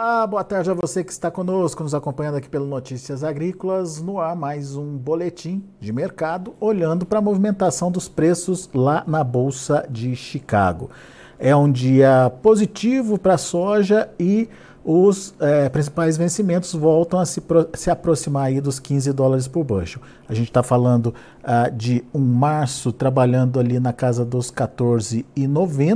Olá, boa tarde a você que está conosco, nos acompanhando aqui pelo Notícias Agrícolas. No ar, mais um boletim de mercado, olhando para a movimentação dos preços lá na Bolsa de Chicago. É um dia positivo para a soja e os é, principais vencimentos voltam a se, se aproximar aí dos 15 dólares por bushel. A gente está falando uh, de um março trabalhando ali na casa dos 14,90,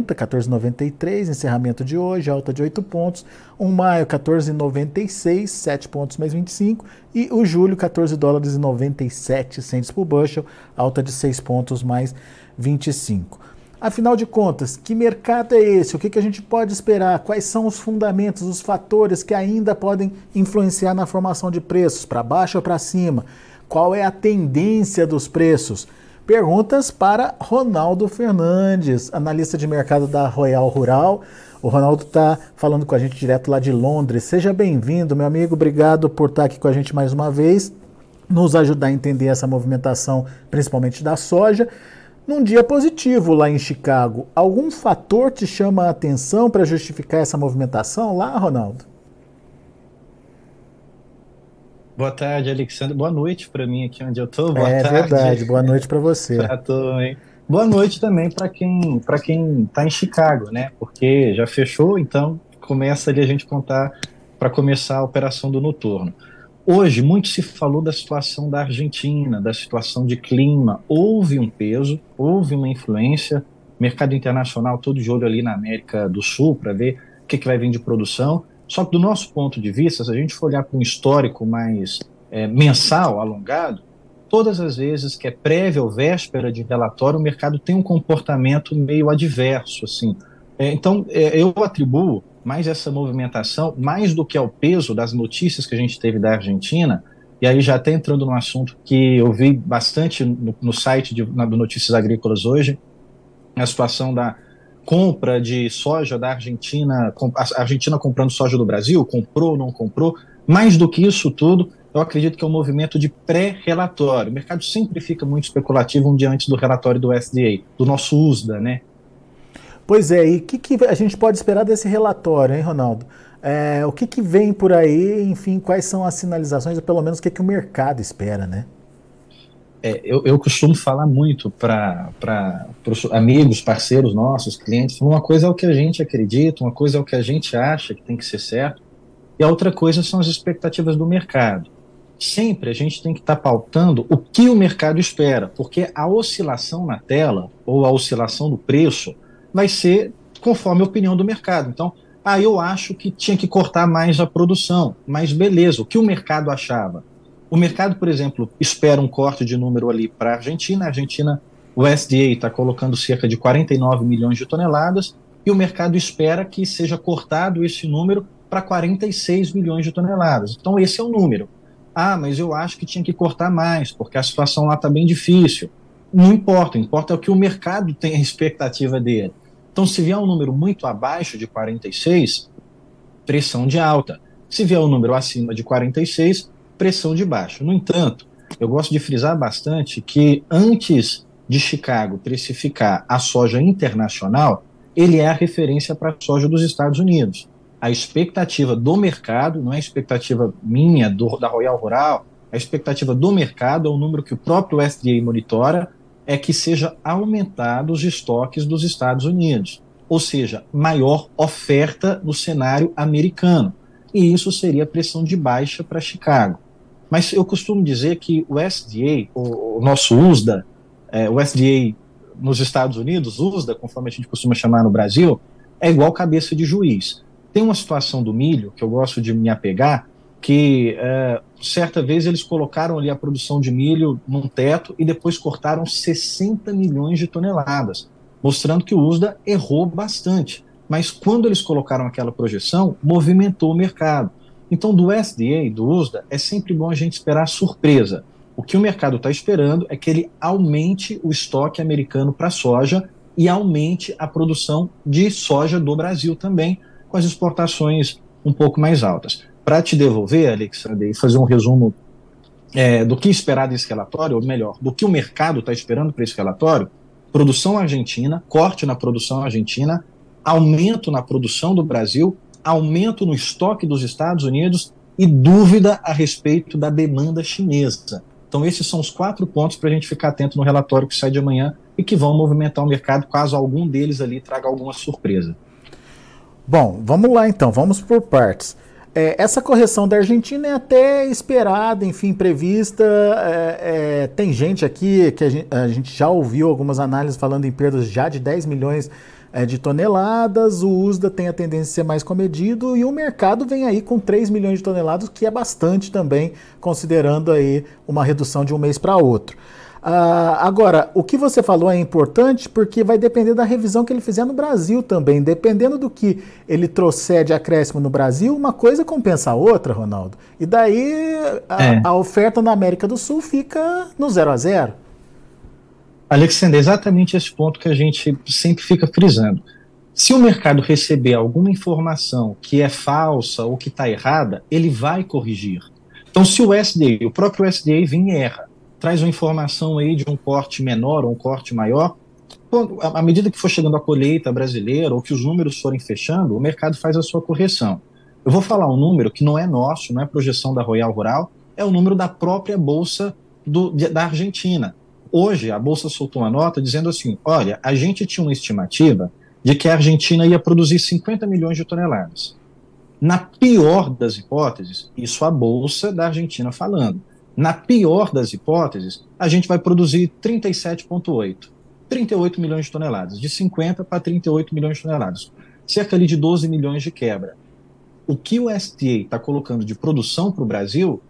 14,93, encerramento de hoje, alta de 8 pontos. Um maio, 14,96, 7 pontos mais 25. E o julho, 14 dólares e 97 centes por bushel, alta de 6 pontos mais 25. Afinal de contas, que mercado é esse? O que, que a gente pode esperar? Quais são os fundamentos, os fatores que ainda podem influenciar na formação de preços, para baixo ou para cima? Qual é a tendência dos preços? Perguntas para Ronaldo Fernandes, analista de mercado da Royal Rural. O Ronaldo está falando com a gente direto lá de Londres. Seja bem-vindo, meu amigo. Obrigado por estar aqui com a gente mais uma vez, nos ajudar a entender essa movimentação, principalmente da soja. Num dia positivo lá em Chicago, algum fator te chama a atenção para justificar essa movimentação lá, Ronaldo? Boa tarde, Alexandre. Boa noite para mim aqui onde eu estou. Boa é tarde. verdade. Boa noite para você. Boa noite também para quem para quem está em Chicago, né? Porque já fechou, então começa ali a gente contar para começar a operação do noturno. Hoje, muito se falou da situação da Argentina, da situação de clima. Houve um peso, houve uma influência. Mercado internacional todo de olho ali na América do Sul para ver o que, que vai vir de produção. Só que, do nosso ponto de vista, se a gente for olhar para um histórico mais é, mensal, alongado, todas as vezes que é prévia ou véspera de relatório, o mercado tem um comportamento meio adverso. Assim. É, então, é, eu atribuo mais essa movimentação, mais do que ao peso das notícias que a gente teve da Argentina, e aí já até entrando no assunto que eu vi bastante no, no site de, na, do Notícias Agrícolas hoje, a situação da compra de soja da Argentina, a Argentina comprando soja do Brasil, comprou, não comprou, mais do que isso tudo, eu acredito que é um movimento de pré-relatório. O mercado sempre fica muito especulativo um dia antes do relatório do SDA, do nosso USDA, né? Pois é, e o que, que, a gente pode esperar desse relatório, hein, Ronaldo? É, o que, que vem por aí, enfim, quais são as sinalizações, ou pelo menos o que, que o mercado espera, né? É, eu, eu, costumo falar muito para os amigos, parceiros nossos, clientes, uma coisa é o que a gente acredita, uma coisa é o que a gente acha que tem que ser certo, e a outra coisa são as expectativas do mercado. Sempre a gente tem que estar tá pautando o que o mercado espera, porque a oscilação na tela, ou a oscilação do preço, vai ser conforme a opinião do mercado. Então, ah, eu acho que tinha que cortar mais a produção, mas beleza, o que o mercado achava? O mercado, por exemplo, espera um corte de número ali para a Argentina, a Argentina, o SDA está colocando cerca de 49 milhões de toneladas, e o mercado espera que seja cortado esse número para 46 milhões de toneladas. Então, esse é o número. Ah, mas eu acho que tinha que cortar mais, porque a situação lá está bem difícil. Não importa, importa o que o mercado tem a expectativa dele. Então, se vier um número muito abaixo de 46, pressão de alta. Se vier um número acima de 46, pressão de baixo. No entanto, eu gosto de frisar bastante que antes de Chicago precificar a soja internacional, ele é a referência para a soja dos Estados Unidos. A expectativa do mercado, não é a expectativa minha, do, da Royal Rural, a expectativa do mercado é o número que o próprio SDA monitora, é que seja aumentados os estoques dos Estados Unidos, ou seja, maior oferta no cenário americano. E isso seria pressão de baixa para Chicago. Mas eu costumo dizer que o SDA, o, o nosso USDA, é, o SDA nos Estados Unidos, USDA, conforme a gente costuma chamar no Brasil, é igual cabeça de juiz. Tem uma situação do milho que eu gosto de me apegar, que é, certa vez eles colocaram ali a produção de milho num teto e depois cortaram 60 milhões de toneladas, mostrando que o USDA errou bastante. Mas quando eles colocaram aquela projeção, movimentou o mercado. Então, do SDA, do USDA, é sempre bom a gente esperar surpresa. O que o mercado está esperando é que ele aumente o estoque americano para soja e aumente a produção de soja do Brasil também, com as exportações um pouco mais altas para te devolver, Alexandre, e fazer um resumo é, do que esperar desse relatório, ou melhor, do que o mercado está esperando para esse relatório, produção argentina, corte na produção argentina, aumento na produção do Brasil aumento no estoque dos Estados Unidos e dúvida a respeito da demanda chinesa. Então, esses são os quatro pontos para a gente ficar atento no relatório que sai de amanhã e que vão movimentar o mercado caso algum deles ali traga alguma surpresa. Bom, vamos lá então, vamos por partes. É, essa correção da Argentina é até esperada, enfim, prevista. É, é, tem gente aqui que a gente, a gente, já ouviu algumas análises falando em perdas já de 10 milhões é, de toneladas. O USDA tem a tendência a ser mais comedido e o mercado vem aí com 3 milhões de toneladas, que é bastante também, considerando aí uma redução de um mês para outro. Uh, agora, o que você falou é importante porque vai depender da revisão que ele fizer no Brasil também. Dependendo do que ele trouxer de acréscimo no Brasil, uma coisa compensa a outra, Ronaldo. E daí a, é. a oferta na América do Sul fica no zero a zero. Alexandre, é exatamente esse ponto que a gente sempre fica frisando. Se o mercado receber alguma informação que é falsa ou que está errada, ele vai corrigir. Então, se o SDA, o próprio SDA, vem e erra, traz uma informação aí de um corte menor ou um corte maior, à medida que for chegando a colheita brasileira ou que os números forem fechando, o mercado faz a sua correção. Eu vou falar um número que não é nosso, não é projeção da Royal Rural, é o número da própria Bolsa do, da Argentina. Hoje, a Bolsa soltou uma nota dizendo assim: olha, a gente tinha uma estimativa de que a Argentina ia produzir 50 milhões de toneladas. Na pior das hipóteses, isso a Bolsa da Argentina falando. Na pior das hipóteses, a gente vai produzir 37,8. 38 milhões de toneladas, de 50 para 38 milhões de toneladas. Cerca ali de 12 milhões de quebra. O que o SDA está colocando de produção para o Brasil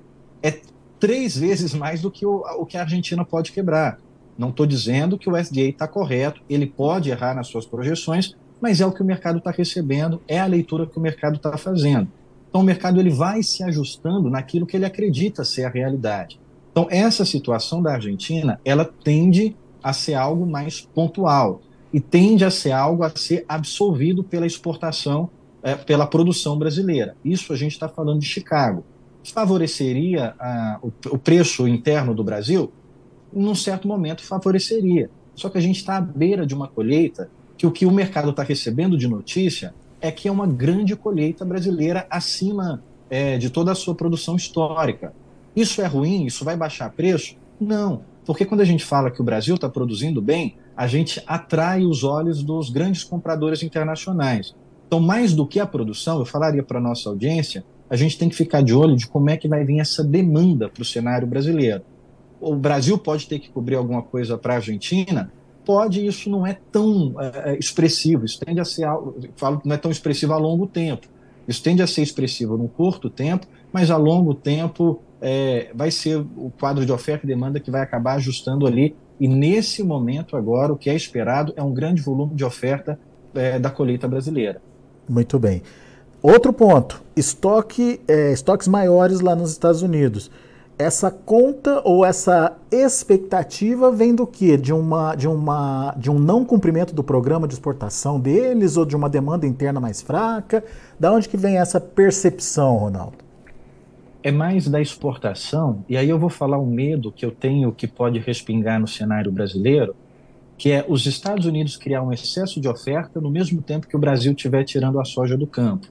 é três vezes mais do que o, o que a Argentina pode quebrar. Não estou dizendo que o SDA está correto, ele pode errar nas suas projeções, mas é o que o mercado está recebendo, é a leitura que o mercado está fazendo. Então o mercado ele vai se ajustando naquilo que ele acredita ser a realidade. Então essa situação da Argentina, ela tende a ser algo mais pontual e tende a ser algo a ser absorvido pela exportação, é, pela produção brasileira. Isso a gente está falando de Chicago. Favoreceria o, o preço interno do Brasil? Num certo momento favoreceria. Só que a gente está à beira de uma colheita que o que o mercado está recebendo de notícia é que é uma grande colheita brasileira acima é, de toda a sua produção histórica. Isso é ruim? Isso vai baixar preço? Não, porque quando a gente fala que o Brasil está produzindo bem, a gente atrai os olhos dos grandes compradores internacionais. Então, mais do que a produção, eu falaria para a nossa audiência, a gente tem que ficar de olho de como é que vai vir essa demanda para o cenário brasileiro. O Brasil pode ter que cobrir alguma coisa para a Argentina, pode, isso não é tão é, é, expressivo, isso tende a ser, falo, não é tão expressivo a longo tempo. Isso tende a ser expressivo num curto tempo, mas a longo tempo é, vai ser o quadro de oferta e demanda que vai acabar ajustando ali. E nesse momento agora, o que é esperado é um grande volume de oferta é, da colheita brasileira. Muito bem. Outro ponto: estoque, é, estoques maiores lá nos Estados Unidos essa conta ou essa expectativa vem do quê? De, uma, de, uma, de um não cumprimento do programa de exportação deles ou de uma demanda interna mais fraca? Da onde que vem essa percepção, Ronaldo? É mais da exportação, e aí eu vou falar um medo que eu tenho que pode respingar no cenário brasileiro, que é os Estados Unidos criar um excesso de oferta no mesmo tempo que o Brasil estiver tirando a soja do campo.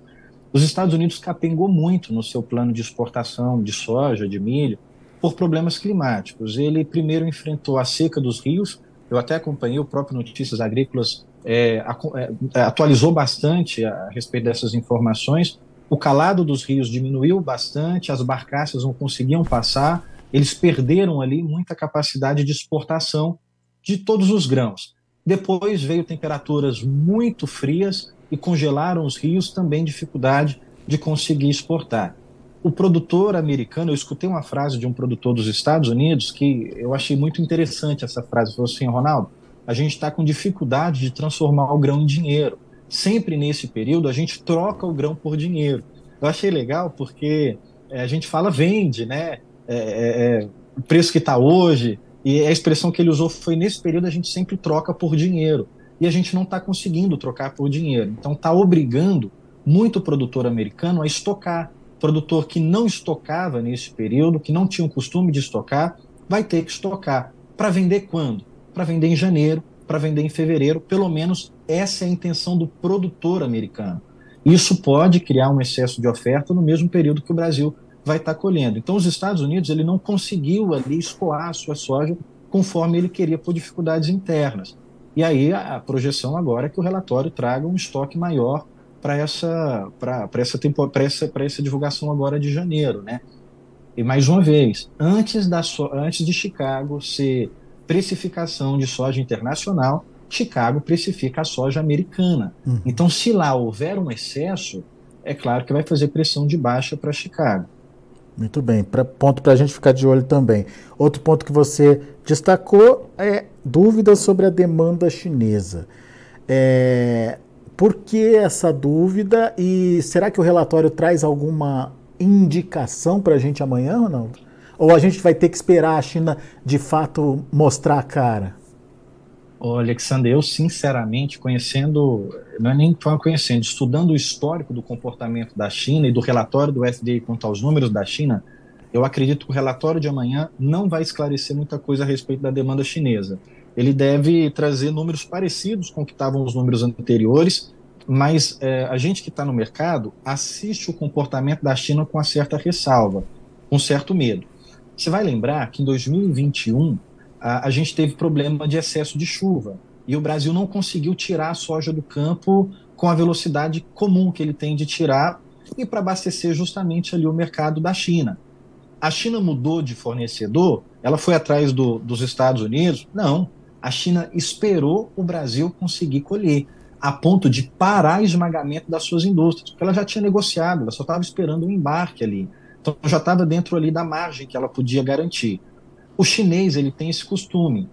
Os Estados Unidos capengou muito no seu plano de exportação de soja, de milho, por problemas climáticos. Ele primeiro enfrentou a seca dos rios, eu até acompanhei o próprio Notícias Agrícolas, é, é, atualizou bastante a respeito dessas informações. O calado dos rios diminuiu bastante, as barcaças não conseguiam passar, eles perderam ali muita capacidade de exportação de todos os grãos. Depois veio temperaturas muito frias e congelaram os rios, também dificuldade de conseguir exportar. O produtor americano, eu escutei uma frase de um produtor dos Estados Unidos que eu achei muito interessante essa frase. Falou assim, Ronaldo, a gente está com dificuldade de transformar o grão em dinheiro. Sempre nesse período a gente troca o grão por dinheiro. Eu achei legal porque é, a gente fala vende, né? É, é, é o preço que está hoje, e a expressão que ele usou foi nesse período a gente sempre troca por dinheiro e a gente não está conseguindo trocar por dinheiro. Então está obrigando muito produtor americano a estocar. Produtor que não estocava nesse período, que não tinha o costume de estocar, vai ter que estocar. Para vender quando? Para vender em janeiro, para vender em fevereiro, pelo menos essa é a intenção do produtor americano. Isso pode criar um excesso de oferta no mesmo período que o Brasil vai estar colhendo. Então, os Estados Unidos ele não conseguiu ali escoar a sua soja conforme ele queria por dificuldades internas. E aí a, projeção agora é que o relatório traga um estoque maior para essa para essa, para essa, essa divulgação agora de janeiro, né? E mais uma vez, antes da so, antes de Chicago ser precificação de soja internacional, Chicago precifica a soja americana. Uhum. Então, se lá houver um excesso, é claro que vai fazer pressão de baixa para Chicago. Muito bem, pra, ponto para a gente ficar de olho também. Outro ponto que você destacou é dúvidas sobre a demanda chinesa. É, por que essa dúvida e será que o relatório traz alguma indicação para a gente amanhã, Ronaldo? Ou a gente vai ter que esperar a China de fato mostrar a cara? Olha, Alexander, eu sinceramente, conhecendo, não é nem conhecendo, estudando o histórico do comportamento da China e do relatório do FDA quanto aos números da China, eu acredito que o relatório de amanhã não vai esclarecer muita coisa a respeito da demanda chinesa. Ele deve trazer números parecidos com o que estavam os números anteriores, mas é, a gente que está no mercado assiste o comportamento da China com uma certa ressalva, com certo medo. Você vai lembrar que em 2021 a, a gente teve problema de excesso de chuva e o Brasil não conseguiu tirar a soja do campo com a velocidade comum que ele tem de tirar e para abastecer justamente ali o mercado da China. A China mudou de fornecedor? Ela foi atrás do, dos Estados Unidos? Não. A China esperou o Brasil conseguir colher, a ponto de parar o esmagamento das suas indústrias, porque ela já tinha negociado, ela só estava esperando um embarque ali. Então já estava dentro ali da margem que ela podia garantir. O chinês ele tem esse costume.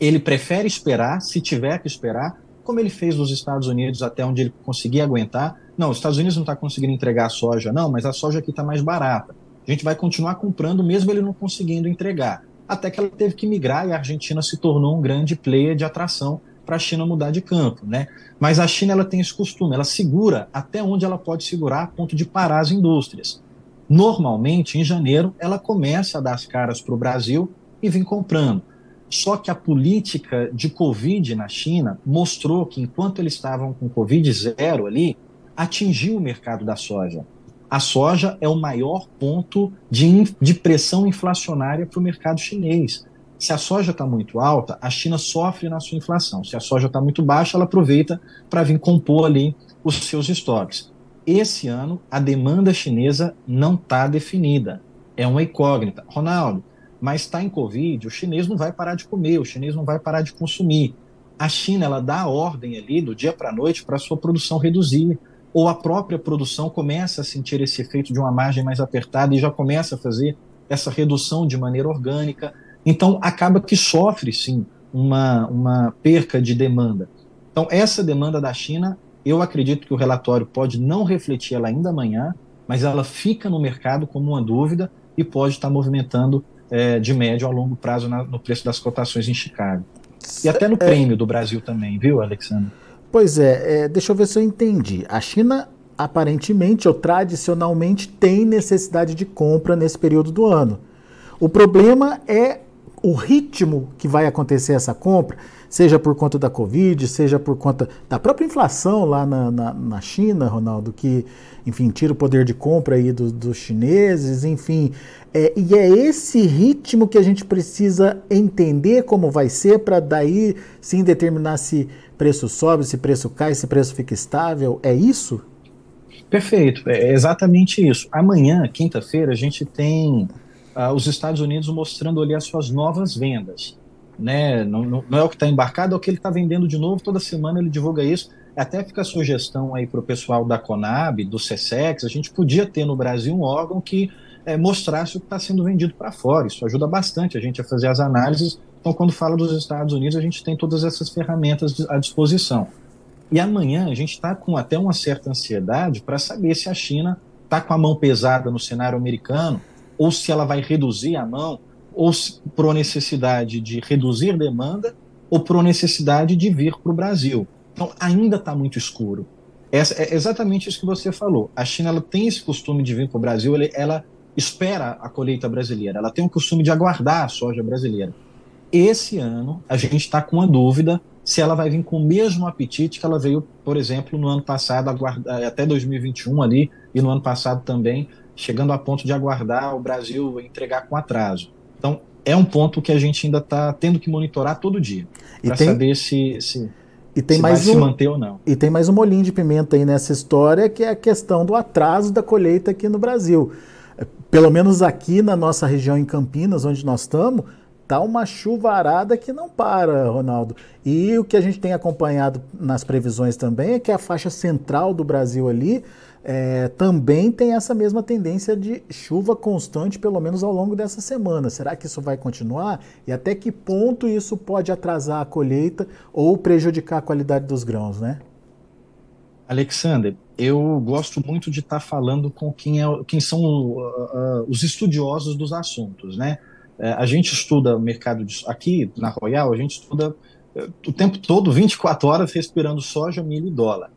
Ele prefere esperar, se tiver que esperar, como ele fez nos Estados Unidos até onde ele conseguia aguentar. Não, os Estados Unidos não está conseguindo entregar a soja, não, mas a soja aqui está mais barata. A gente vai continuar comprando mesmo ele não conseguindo entregar. Até que ela teve que migrar e a Argentina se tornou um grande player de atração para a China mudar de campo, né? Mas a China ela tem esse costume, ela segura até onde ela pode segurar a ponto de parar as indústrias. Normalmente, em janeiro, ela começa a dar as caras para o Brasil e vem comprando. Só que a política de Covid na China mostrou que, enquanto eles estavam com Covid zero ali, atingiu o mercado da soja. A soja é o maior ponto de, de pressão inflacionária para o mercado chinês. Se a soja está muito alta, a China sofre na sua inflação. Se a soja está muito baixa, ela aproveita para vir compor ali os seus estoques. Esse ano, a demanda chinesa não está definida. É uma incógnita. Ronaldo, mas está em Covid, o chinês não vai parar de comer, o chinês não vai parar de consumir. A China ela dá a ordem ali do dia para a noite para a sua produção reduzir, ou a própria produção começa a sentir esse efeito de uma margem mais apertada e já começa a fazer essa redução de maneira orgânica. Então acaba que sofre sim uma, uma perca de demanda. Então essa demanda da China eu acredito que o relatório pode não refletir ela ainda amanhã, mas ela fica no mercado como uma dúvida e pode estar movimentando é, de médio a longo prazo na, no preço das cotações em Chicago. E até no é. prêmio do Brasil também, viu, Alexandre? Pois é, é, deixa eu ver se eu entendi. A China, aparentemente ou tradicionalmente, tem necessidade de compra nesse período do ano. O problema é o ritmo que vai acontecer essa compra seja por conta da Covid, seja por conta da própria inflação lá na, na, na China, Ronaldo, que, enfim, tira o poder de compra aí do, dos chineses, enfim. É, e é esse ritmo que a gente precisa entender como vai ser para daí sim determinar se preço sobe, se preço cai, se preço fica estável. É isso? Perfeito, é exatamente isso. Amanhã, quinta-feira, a gente tem uh, os Estados Unidos mostrando ali as suas novas vendas né? Não, não, não é o que está embarcado, é o que ele está vendendo de novo. Toda semana ele divulga isso. Até fica a sugestão aí para o pessoal da Conab, do CSEX, a gente podia ter no Brasil um órgão que é, mostrasse o que está sendo vendido para fora. Isso ajuda bastante a gente a fazer as análises. Então, quando fala dos Estados Unidos, a gente tem todas essas ferramentas à disposição. E amanhã a gente está com até uma certa ansiedade para saber se a China está com a mão pesada no cenário americano ou se ela vai reduzir a mão ou por necessidade de reduzir demanda, ou por necessidade de vir para o Brasil. Então, ainda está muito escuro. Essa, é exatamente isso que você falou. A China ela tem esse costume de vir para o Brasil, ela, ela espera a colheita brasileira, ela tem o costume de aguardar a soja brasileira. Esse ano, a gente está com uma dúvida se ela vai vir com o mesmo apetite que ela veio, por exemplo, no ano passado, até 2021 ali, e no ano passado também, chegando a ponto de aguardar o Brasil entregar com atraso. Então, é um ponto que a gente ainda está tendo que monitorar todo dia, para saber se, se, e tem se mais vai um, se manter ou não. E tem mais um molinho de pimenta aí nessa história, que é a questão do atraso da colheita aqui no Brasil. Pelo menos aqui na nossa região em Campinas, onde nós estamos, tá uma chuvarada que não para, Ronaldo. E o que a gente tem acompanhado nas previsões também é que a faixa central do Brasil ali é, também tem essa mesma tendência de chuva constante, pelo menos ao longo dessa semana. Será que isso vai continuar? E até que ponto isso pode atrasar a colheita ou prejudicar a qualidade dos grãos, né? Alexander, eu gosto muito de estar tá falando com quem, é, quem são uh, uh, os estudiosos dos assuntos, né? É, a gente estuda o mercado de, aqui na Royal, a gente estuda é, o tempo todo, 24 horas, respirando soja, milho e dólar.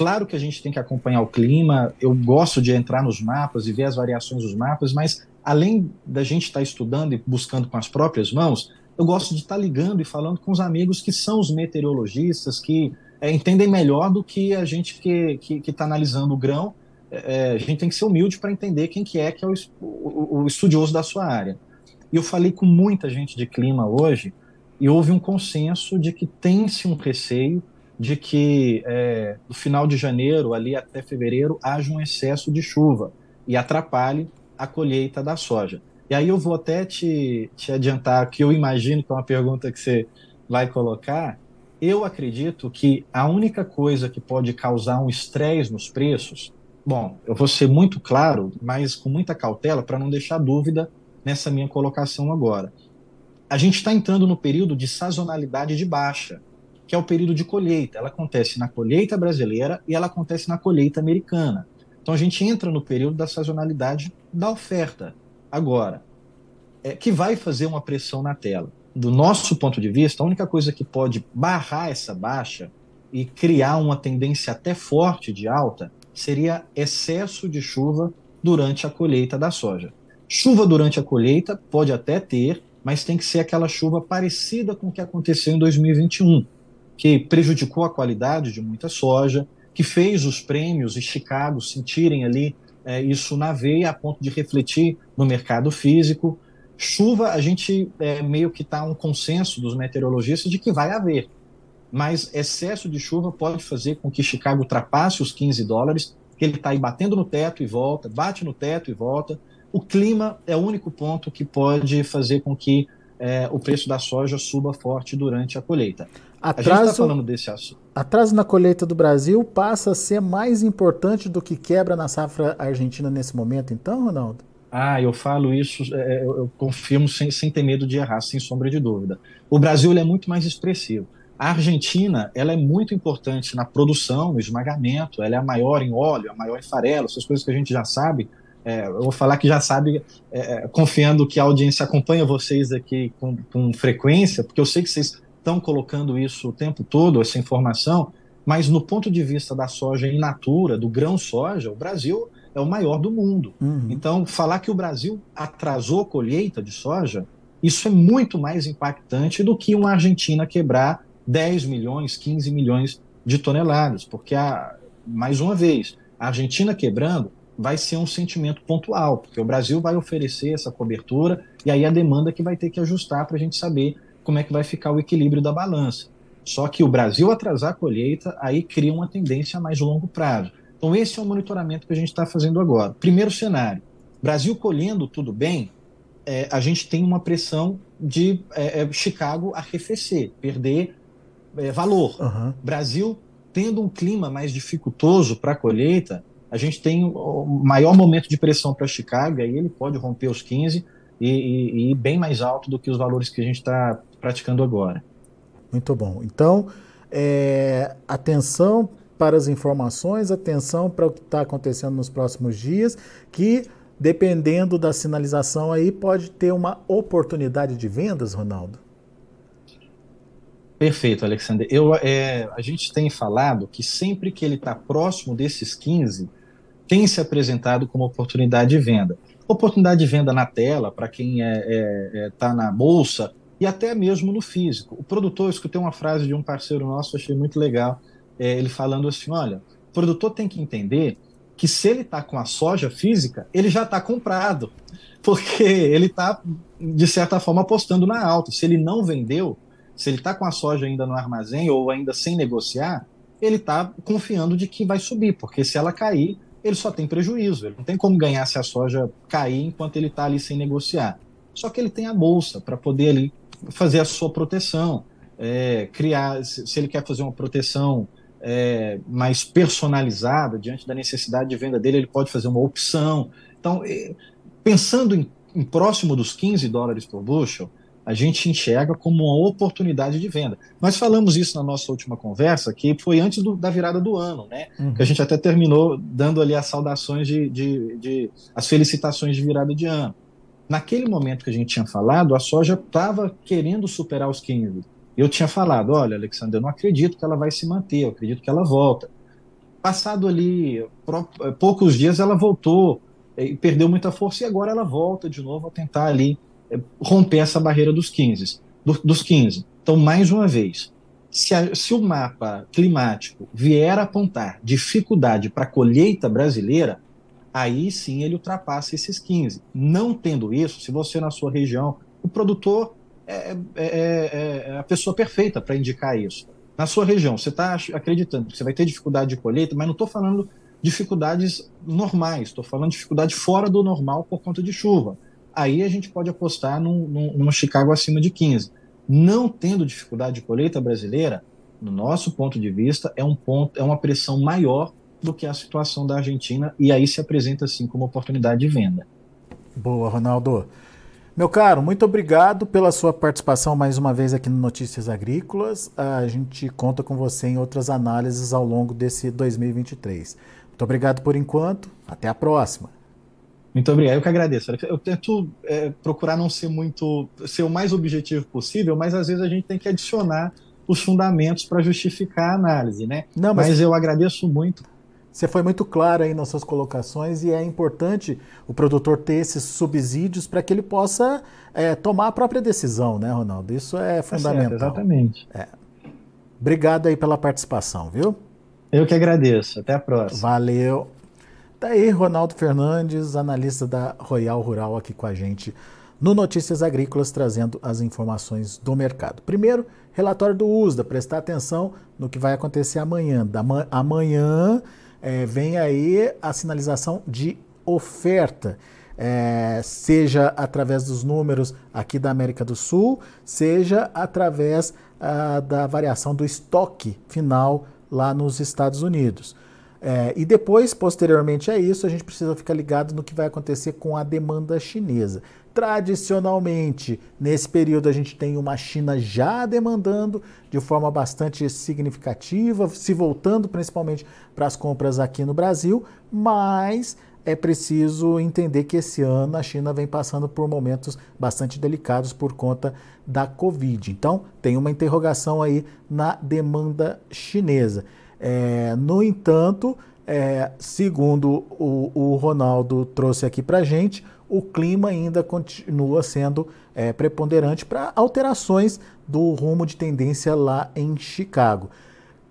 Claro que a gente tem que acompanhar o clima, eu gosto de entrar nos mapas e ver as variações dos mapas, mas além da gente estar estudando e buscando com as próprias mãos, eu gosto de estar ligando e falando com os amigos que são os meteorologistas, que é, entendem melhor do que a gente que está analisando o grão. É, a gente tem que ser humilde para entender quem que é que é o, o, o estudioso da sua área. E eu falei com muita gente de clima hoje e houve um consenso de que tem-se um receio de que é, no final de janeiro, ali até fevereiro, haja um excesso de chuva e atrapalhe a colheita da soja. E aí eu vou até te, te adiantar que eu imagino que é uma pergunta que você vai colocar. Eu acredito que a única coisa que pode causar um estresse nos preços, bom, eu vou ser muito claro, mas com muita cautela para não deixar dúvida nessa minha colocação agora. A gente está entrando no período de sazonalidade de baixa, que é o período de colheita. Ela acontece na colheita brasileira e ela acontece na colheita americana. Então a gente entra no período da sazonalidade da oferta. Agora, é, que vai fazer uma pressão na tela. Do nosso ponto de vista, a única coisa que pode barrar essa baixa e criar uma tendência até forte de alta seria excesso de chuva durante a colheita da soja. Chuva durante a colheita pode até ter, mas tem que ser aquela chuva parecida com o que aconteceu em 2021, que prejudicou a qualidade de muita soja, que fez os prêmios e Chicago sentirem ali é, isso na veia a ponto de refletir no mercado físico. Chuva, a gente é, meio que está um consenso dos meteorologistas de que vai haver, mas excesso de chuva pode fazer com que Chicago ultrapasse os 15 dólares, que ele está aí batendo no teto e volta, bate no teto e volta, o clima é o único ponto que pode fazer com que é, o preço da soja suba forte durante a colheita. Atraso, a gente está falando desse assunto. Atraso na colheita do Brasil passa a ser mais importante do que quebra na safra argentina nesse momento, então, Ronaldo? Ah, eu falo isso, é, eu, eu confirmo sem, sem ter medo de errar, sem sombra de dúvida. O Brasil é muito mais expressivo. A Argentina ela é muito importante na produção, no esmagamento, ela é a maior em óleo, a maior em farelo, essas coisas que a gente já sabe, é, eu vou falar que já sabe, é, é, confiando que a audiência acompanha vocês aqui com, com frequência, porque eu sei que vocês estão colocando isso o tempo todo, essa informação, mas no ponto de vista da soja in natura, do grão soja, o Brasil é o maior do mundo. Uhum. Então, falar que o Brasil atrasou a colheita de soja, isso é muito mais impactante do que uma Argentina quebrar 10 milhões, 15 milhões de toneladas, porque, a, mais uma vez, a Argentina quebrando vai ser um sentimento pontual, porque o Brasil vai oferecer essa cobertura e aí a demanda que vai ter que ajustar para a gente saber como é que vai ficar o equilíbrio da balança. Só que o Brasil atrasar a colheita, aí cria uma tendência a mais longo prazo. Então, esse é o monitoramento que a gente está fazendo agora. Primeiro cenário: Brasil colhendo tudo bem, é, a gente tem uma pressão de é, é Chicago arrefecer, perder é, valor. Uhum. Brasil tendo um clima mais dificultoso para a colheita, a gente tem o maior momento de pressão para Chicago, aí ele pode romper os 15 e, e, e ir bem mais alto do que os valores que a gente está praticando agora. Muito bom. Então, é, atenção para as informações, atenção para o que está acontecendo nos próximos dias, que dependendo da sinalização aí pode ter uma oportunidade de vendas, Ronaldo? Perfeito, Alexander. Eu, é, a gente tem falado que sempre que ele está próximo desses 15, tem se apresentado como oportunidade de venda. Oportunidade de venda na tela, para quem está é, é, é tá na bolsa, e até mesmo no físico. O produtor, eu escutei uma frase de um parceiro nosso, achei muito legal, é, ele falando assim: olha, o produtor tem que entender que se ele está com a soja física, ele já está comprado, porque ele está, de certa forma, apostando na alta. Se ele não vendeu, se ele está com a soja ainda no armazém ou ainda sem negociar, ele está confiando de que vai subir, porque se ela cair, ele só tem prejuízo. Ele não tem como ganhar se a soja cair enquanto ele está ali sem negociar. Só que ele tem a bolsa para poder ali fazer a sua proteção, é, criar, se ele quer fazer uma proteção é, mais personalizada, diante da necessidade de venda dele, ele pode fazer uma opção. Então, é, pensando em, em, próximo dos 15 dólares por bushel, a gente enxerga como uma oportunidade de venda. Nós falamos isso na nossa última conversa, que foi antes do, da virada do ano, né? Uhum. Que a gente até terminou dando ali as saudações de, de, de, as felicitações de virada de ano. Naquele momento que a gente tinha falado, a soja estava querendo superar os 15 eu tinha falado, olha, Alexandre, eu não acredito que ela vai se manter, eu acredito que ela volta. Passado ali poucos dias, ela voltou eh, e perdeu muita força, e agora ela volta de novo a tentar ali eh, romper essa barreira dos 15. dos 15. Então, mais uma vez, se, a, se o mapa climático vier a apontar dificuldade para a colheita brasileira, aí sim ele ultrapassa esses 15. Não tendo isso, se você na sua região, o produtor é é, é, é, a pessoa perfeita para indicar isso. Na sua região, você está acreditando que você vai ter dificuldade de colheita, mas não estou falando dificuldades normais, estou falando dificuldade fora do normal por conta de chuva. Aí a gente pode apostar num, num, num Chicago acima de 15. Não tendo dificuldade de colheita brasileira, no nosso ponto de vista, é um ponto, é uma pressão maior do que a situação da Argentina e aí se apresenta assim como oportunidade de venda. Boa, Ronaldo. Meu caro, muito obrigado pela sua participação mais uma vez aqui no Notícias Agrícolas. A gente conta com você em outras análises ao longo desse 2023. Muito obrigado por enquanto. Até a próxima. Muito obrigado, eu que agradeço. Eu tento é, procurar não ser muito, ser o mais objetivo possível, mas às vezes a gente tem que adicionar os fundamentos para justificar a análise, né? Não, mas... mas eu agradeço muito você foi muito claro aí nas suas colocações e é importante o produtor ter esses subsídios para que ele possa é, tomar a própria decisão, né, Ronaldo? Isso é fundamental. É certo, exatamente. É. Obrigado aí pela participação, viu? Eu que agradeço. Até a próxima. Valeu. Tá aí Ronaldo Fernandes, analista da Royal Rural aqui com a gente no Notícias Agrícolas, trazendo as informações do mercado. Primeiro, relatório do USDA, prestar atenção no que vai acontecer amanhã. Da amanhã é, vem aí a sinalização de oferta. É, seja através dos números aqui da América do Sul, seja através ah, da variação do estoque final lá nos Estados Unidos. É, e depois, posteriormente a isso, a gente precisa ficar ligado no que vai acontecer com a demanda chinesa. Tradicionalmente, nesse período, a gente tem uma China já demandando de forma bastante significativa, se voltando principalmente para as compras aqui no Brasil, mas é preciso entender que esse ano a China vem passando por momentos bastante delicados por conta da Covid. Então, tem uma interrogação aí na demanda chinesa. É, no entanto, é, segundo o, o Ronaldo trouxe aqui para gente, o clima ainda continua sendo é, preponderante para alterações do rumo de tendência lá em Chicago.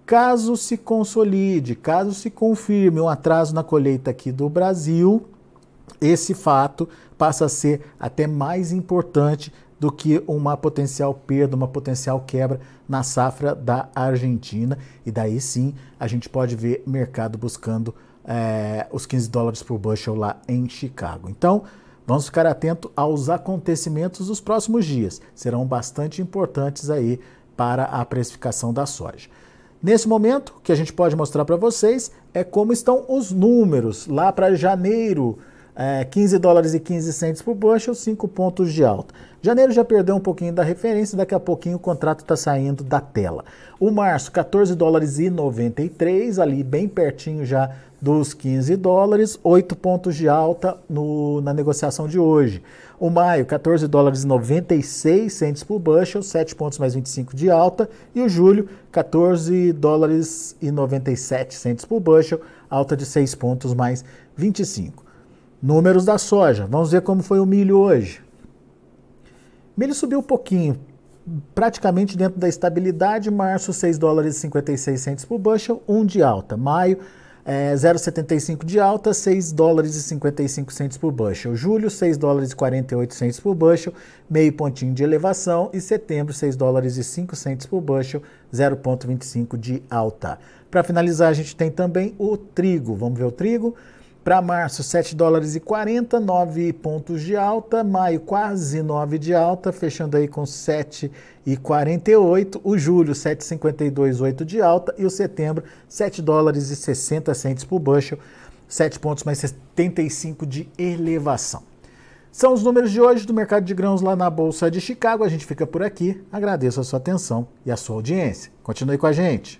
Caso se consolide, caso se confirme um atraso na colheita aqui do Brasil, esse fato passa a ser até mais importante do que uma potencial perda, uma potencial quebra na safra da Argentina. E daí sim a gente pode ver mercado buscando é, os 15 dólares por bushel lá em Chicago. Então, Vamos ficar atento aos acontecimentos dos próximos dias. Serão bastante importantes aí para a precificação da soja. Nesse momento, o que a gente pode mostrar para vocês é como estão os números lá para janeiro. É, 15 dólares e 15 centos por bushel, 5 pontos de alta. Janeiro já perdeu um pouquinho da referência, daqui a pouquinho o contrato está saindo da tela. O março, 14 dólares e 93, ali bem pertinho já dos 15 dólares, 8 pontos de alta no, na negociação de hoje. O maio, 14 dólares e 96 centes por bushel, 7 pontos mais 25 de alta. E o julho, 14 dólares e 97 centes por bushel, alta de 6 pontos mais 25. Números da soja. Vamos ver como foi o milho hoje. Milho subiu um pouquinho, praticamente dentro da estabilidade. Março, 6 dólares e 56 por bushel, 1 de alta. Maio, é, 0,75 de alta, 6 dólares e 55 centos por bushel. Julho, 6 dólares e 48 centos por bushel, meio pontinho de elevação. E setembro, 6 dólares e 5 centos por bushel, 0,25 de alta. Para finalizar, a gente tem também o trigo. Vamos ver o trigo. Para março, 7 dólares e 40, 9 pontos de alta. Maio, quase 9 de alta, fechando aí com 7 e 48. O julho, 7,52, 8 de alta. E o setembro, 7 dólares e 60 centes por bushel, 7 pontos mais 75 de elevação. São os números de hoje do mercado de grãos lá na Bolsa de Chicago. A gente fica por aqui. Agradeço a sua atenção e a sua audiência. Continue com a gente.